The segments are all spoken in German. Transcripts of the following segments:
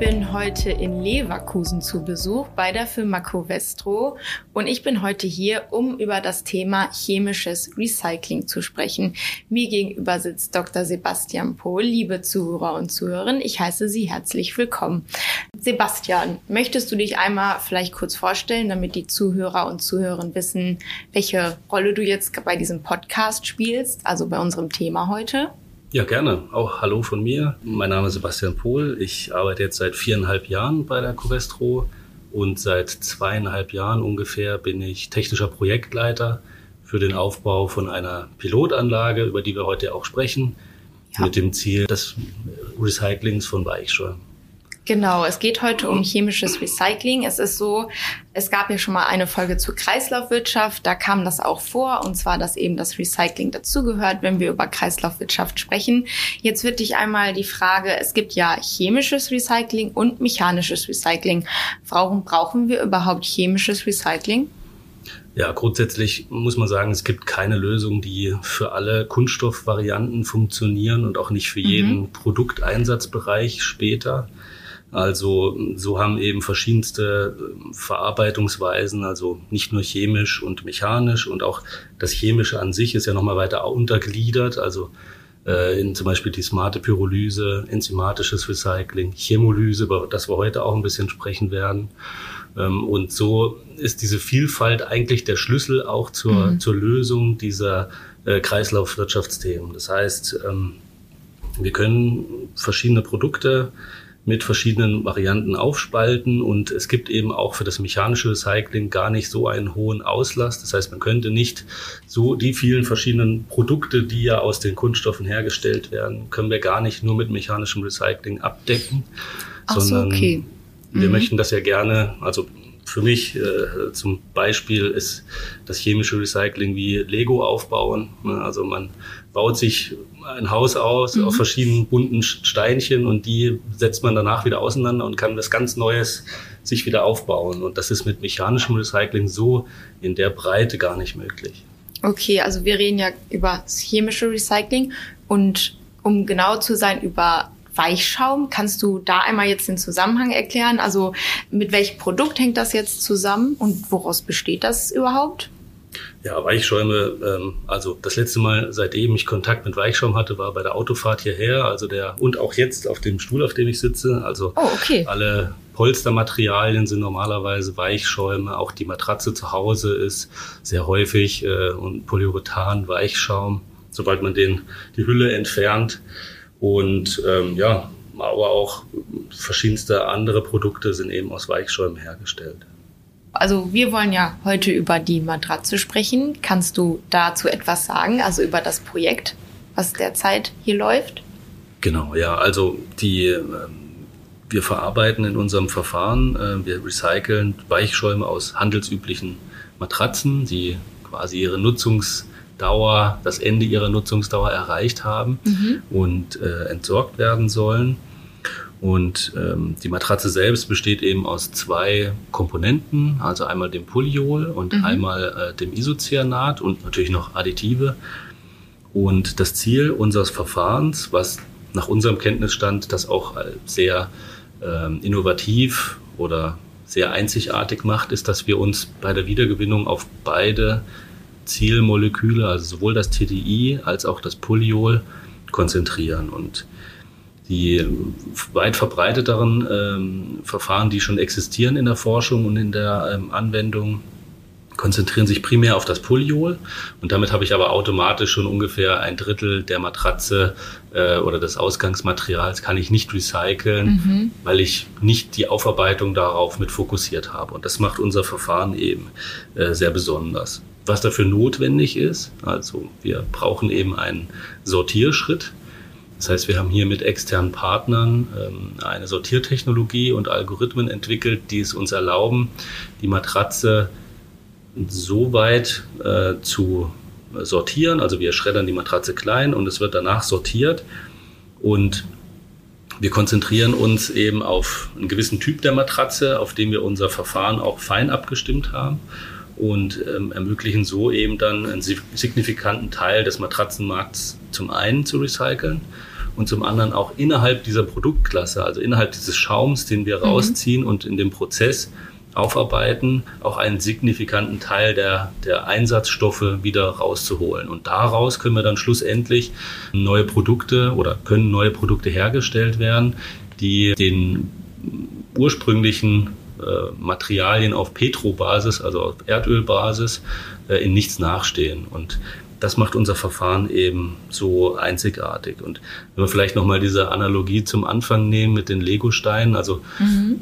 bin heute in Leverkusen zu Besuch bei der Firma Covestro und ich bin heute hier, um über das Thema chemisches Recycling zu sprechen. Mir gegenüber sitzt Dr. Sebastian Pohl. Liebe Zuhörer und Zuhörerinnen, ich heiße Sie herzlich willkommen. Sebastian, möchtest du dich einmal vielleicht kurz vorstellen, damit die Zuhörer und Zuhörerinnen wissen, welche Rolle du jetzt bei diesem Podcast spielst, also bei unserem Thema heute? Ja, gerne. Auch Hallo von mir. Mein Name ist Sebastian Pohl. Ich arbeite jetzt seit viereinhalb Jahren bei der Covestro und seit zweieinhalb Jahren ungefähr bin ich technischer Projektleiter für den Aufbau von einer Pilotanlage, über die wir heute auch sprechen, ja. mit dem Ziel des Recyclings von Weichschäumen. Genau, es geht heute um chemisches Recycling. Es ist so, es gab ja schon mal eine Folge zur Kreislaufwirtschaft, da kam das auch vor, und zwar, dass eben das Recycling dazugehört, wenn wir über Kreislaufwirtschaft sprechen. Jetzt wird dich einmal die Frage, es gibt ja chemisches Recycling und mechanisches Recycling. Warum brauchen wir überhaupt chemisches Recycling? Ja, grundsätzlich muss man sagen, es gibt keine Lösung, die für alle Kunststoffvarianten funktionieren und auch nicht für jeden mhm. Produkteinsatzbereich später. Also so haben eben verschiedenste ähm, Verarbeitungsweisen, also nicht nur chemisch und mechanisch und auch das Chemische an sich ist ja nochmal weiter untergliedert, also äh, in zum Beispiel die smarte Pyrolyse, enzymatisches Recycling, Chemolyse, über das wir heute auch ein bisschen sprechen werden. Ähm, und so ist diese Vielfalt eigentlich der Schlüssel auch zur, mhm. zur Lösung dieser äh, Kreislaufwirtschaftsthemen. Das heißt, ähm, wir können verschiedene Produkte mit verschiedenen Varianten aufspalten und es gibt eben auch für das mechanische Recycling gar nicht so einen hohen Auslass. Das heißt, man könnte nicht so die vielen verschiedenen Produkte, die ja aus den Kunststoffen hergestellt werden, können wir gar nicht nur mit mechanischem Recycling abdecken, Ach sondern so, okay. wir mhm. möchten das ja gerne, also für mich äh, zum Beispiel ist das chemische Recycling wie Lego aufbauen. Ne? Also man baut sich ein Haus aus mhm. auf verschiedenen bunten Steinchen und die setzt man danach wieder auseinander und kann was ganz Neues sich wieder aufbauen. Und das ist mit mechanischem Recycling so in der Breite gar nicht möglich. Okay, also wir reden ja über das chemische Recycling und um genau zu sein, über Weichschaum. Kannst du da einmal jetzt den Zusammenhang erklären? Also mit welchem Produkt hängt das jetzt zusammen und woraus besteht das überhaupt? Ja, Weichschäume, ähm, also das letzte Mal, seitdem ich Kontakt mit Weichschaum hatte, war bei der Autofahrt hierher, also der und auch jetzt auf dem Stuhl, auf dem ich sitze. Also oh, okay. alle Polstermaterialien sind normalerweise Weichschäume, auch die Matratze zu Hause ist sehr häufig äh, und Polyurethan, Weichschaum, sobald man den die Hülle entfernt. Und ähm, ja, aber auch verschiedenste andere Produkte sind eben aus Weichschäumen hergestellt. Also wir wollen ja heute über die Matratze sprechen. Kannst du dazu etwas sagen, also über das Projekt, was derzeit hier läuft? Genau, ja, also die ähm, wir verarbeiten in unserem Verfahren, äh, wir recyceln Weichschäume aus handelsüblichen Matratzen, die quasi ihre Nutzungsdauer, das Ende ihrer Nutzungsdauer erreicht haben mhm. und äh, entsorgt werden sollen. Und ähm, die Matratze selbst besteht eben aus zwei Komponenten, also einmal dem Polyol und mhm. einmal äh, dem Isocyanat und natürlich noch Additive. Und das Ziel unseres Verfahrens, was nach unserem Kenntnisstand das auch sehr ähm, innovativ oder sehr einzigartig macht, ist, dass wir uns bei der Wiedergewinnung auf beide Zielmoleküle, also sowohl das TDI als auch das Polyol, konzentrieren. Und die weit verbreiteteren ähm, Verfahren, die schon existieren in der Forschung und in der ähm, Anwendung, konzentrieren sich primär auf das Polyol und damit habe ich aber automatisch schon ungefähr ein Drittel der Matratze äh, oder des Ausgangsmaterials kann ich nicht recyceln, mhm. weil ich nicht die Aufarbeitung darauf mit fokussiert habe. Und das macht unser Verfahren eben äh, sehr besonders. Was dafür notwendig ist, also wir brauchen eben einen Sortierschritt, das heißt, wir haben hier mit externen Partnern ähm, eine Sortiertechnologie und Algorithmen entwickelt, die es uns erlauben, die Matratze so weit äh, zu sortieren. Also wir schreddern die Matratze klein und es wird danach sortiert. Und wir konzentrieren uns eben auf einen gewissen Typ der Matratze, auf dem wir unser Verfahren auch fein abgestimmt haben und ähm, ermöglichen so eben dann einen signifikanten Teil des Matratzenmarkts zum einen zu recyceln und zum anderen auch innerhalb dieser Produktklasse, also innerhalb dieses Schaums, den wir mhm. rausziehen und in dem Prozess aufarbeiten, auch einen signifikanten Teil der, der Einsatzstoffe wieder rauszuholen. Und daraus können wir dann schlussendlich neue Produkte oder können neue Produkte hergestellt werden, die den ursprünglichen Materialien auf Petrobasis, also auf Erdölbasis, äh, in nichts nachstehen. Und das macht unser Verfahren eben so einzigartig. Und wenn wir vielleicht nochmal diese Analogie zum Anfang nehmen mit den Lego-Steinen, also mhm.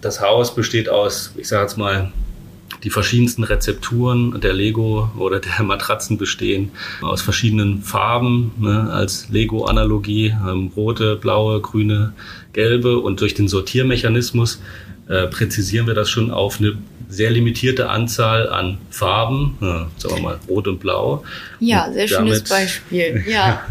das Haus besteht aus, ich sage jetzt mal, die verschiedensten Rezepturen der Lego oder der Matratzen bestehen aus verschiedenen Farben ne, als Lego-Analogie, ähm, rote, blaue, grüne, gelbe und durch den Sortiermechanismus äh, präzisieren wir das schon auf eine sehr limitierte Anzahl an Farben, ja, sagen wir mal rot und blau. Ja, sehr damit, schönes Beispiel. Ja.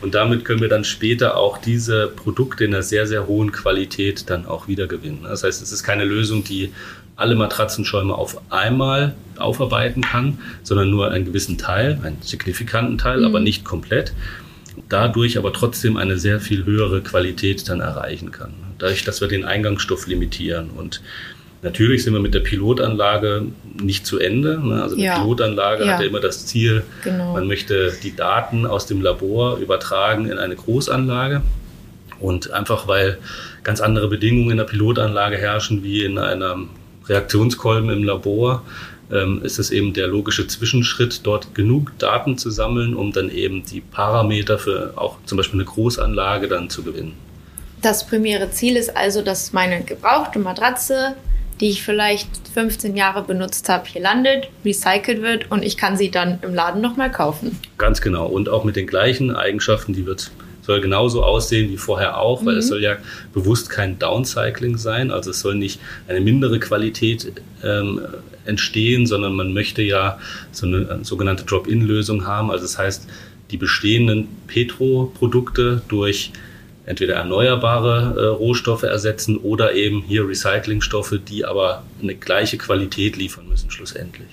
und damit können wir dann später auch diese Produkte in einer sehr, sehr hohen Qualität dann auch wiedergewinnen. Das heißt, es ist keine Lösung, die alle Matratzenschäume auf einmal aufarbeiten kann, sondern nur einen gewissen Teil, einen signifikanten Teil, mhm. aber nicht komplett. Dadurch aber trotzdem eine sehr viel höhere Qualität dann erreichen kann. Dadurch, dass wir den Eingangsstoff limitieren und Natürlich sind wir mit der Pilotanlage nicht zu Ende. Ne? Also eine ja. Pilotanlage ja. hat ja immer das Ziel, genau. man möchte die Daten aus dem Labor übertragen in eine Großanlage. Und einfach weil ganz andere Bedingungen in der Pilotanlage herrschen wie in einem Reaktionskolben im Labor, ähm, ist es eben der logische Zwischenschritt, dort genug Daten zu sammeln, um dann eben die Parameter für auch zum Beispiel eine Großanlage dann zu gewinnen. Das primäre Ziel ist also, dass meine gebrauchte Matratze die ich vielleicht 15 Jahre benutzt habe, hier landet, recycelt wird und ich kann sie dann im Laden nochmal kaufen. Ganz genau. Und auch mit den gleichen Eigenschaften, die wird soll genauso aussehen wie vorher auch, weil mhm. es soll ja bewusst kein Downcycling sein. Also es soll nicht eine mindere Qualität ähm, entstehen, sondern man möchte ja so eine sogenannte Drop-in-Lösung haben. Also das heißt, die bestehenden Petro-Produkte durch entweder erneuerbare äh, Rohstoffe ersetzen oder eben hier Recyclingstoffe, die aber eine gleiche Qualität liefern müssen schlussendlich.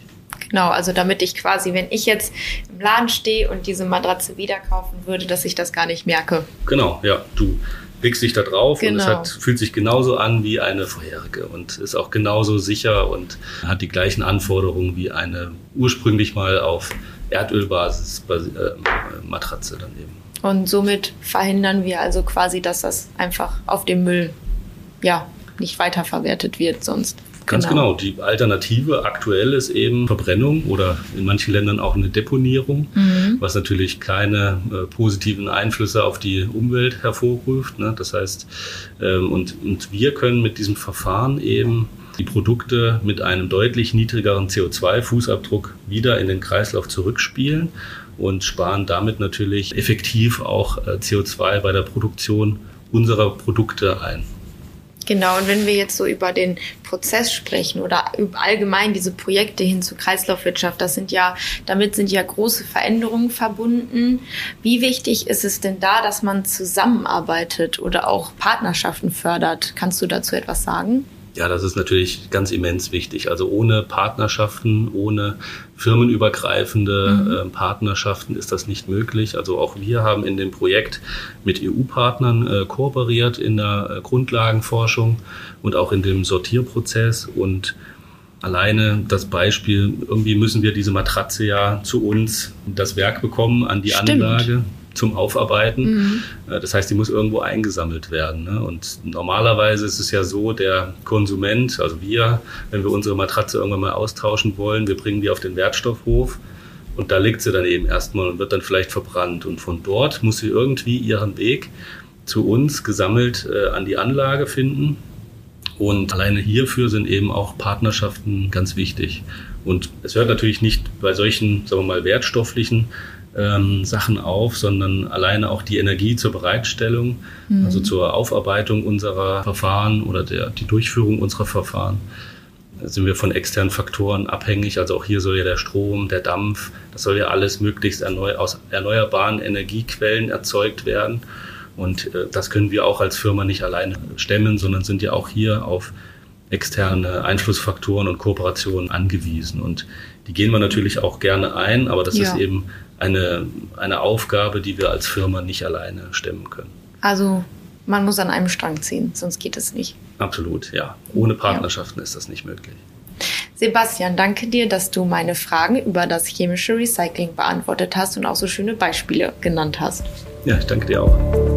Genau, also damit ich quasi, wenn ich jetzt im Laden stehe und diese Matratze wieder kaufen würde, dass ich das gar nicht merke. Genau, ja, du legst dich da drauf genau. und es genau. hat, fühlt sich genauso an wie eine vorherige und ist auch genauso sicher und hat die gleichen Anforderungen wie eine ursprünglich mal auf Erdölbasis äh, Matratze dann eben. Und somit verhindern wir also quasi, dass das einfach auf dem Müll ja nicht weiterverwertet wird sonst. Ganz genau. genau. Die Alternative aktuell ist eben Verbrennung oder in manchen Ländern auch eine Deponierung, mhm. was natürlich keine äh, positiven Einflüsse auf die Umwelt hervorruft. Ne? Das heißt, ähm, und, und wir können mit diesem Verfahren eben die Produkte mit einem deutlich niedrigeren CO2-Fußabdruck wieder in den Kreislauf zurückspielen und sparen damit natürlich effektiv auch äh, CO2 bei der Produktion unserer Produkte ein. Genau, und wenn wir jetzt so über den Prozess sprechen oder allgemein diese Projekte hin zur Kreislaufwirtschaft, das sind ja, damit sind ja große Veränderungen verbunden. Wie wichtig ist es denn da, dass man zusammenarbeitet oder auch Partnerschaften fördert? Kannst du dazu etwas sagen? Ja, das ist natürlich ganz immens wichtig. Also ohne Partnerschaften, ohne firmenübergreifende mhm. äh, Partnerschaften ist das nicht möglich. Also auch wir haben in dem Projekt mit EU-Partnern äh, kooperiert in der äh, Grundlagenforschung und auch in dem Sortierprozess und alleine das Beispiel, irgendwie müssen wir diese Matratze ja zu uns das Werk bekommen, an die Stimmt. Anlage zum Aufarbeiten. Mhm. Äh, das heißt, die muss irgendwo eingesammelt werden. Ne? Und normalerweise ist es ja so, der Konsument, also wir, wenn wir unsere Matratze irgendwann mal austauschen wollen, wir bringen die auf den Wertstoffhof und da liegt sie dann eben erstmal und wird dann vielleicht verbrannt. Und von dort muss sie irgendwie ihren Weg zu uns gesammelt äh, an die Anlage finden. Und alleine hierfür sind eben auch Partnerschaften ganz wichtig. Und es hört natürlich nicht bei solchen, sagen wir mal, wertstofflichen ähm, Sachen auf, sondern alleine auch die Energie zur Bereitstellung, mhm. also zur Aufarbeitung unserer Verfahren oder der, die Durchführung unserer Verfahren. Da sind wir von externen Faktoren abhängig. Also auch hier soll ja der Strom, der Dampf, das soll ja alles möglichst erneu aus erneuerbaren Energiequellen erzeugt werden. Und äh, das können wir auch als Firma nicht alleine stemmen, sondern sind ja auch hier auf externe Einflussfaktoren und Kooperationen angewiesen. Und die gehen wir natürlich auch gerne ein, aber das ja. ist eben eine, eine Aufgabe, die wir als Firma nicht alleine stemmen können. Also man muss an einem Strang ziehen, sonst geht es nicht. Absolut, ja. Ohne Partnerschaften ja. ist das nicht möglich. Sebastian, danke dir, dass du meine Fragen über das chemische Recycling beantwortet hast und auch so schöne Beispiele genannt hast. Ja, ich danke dir auch.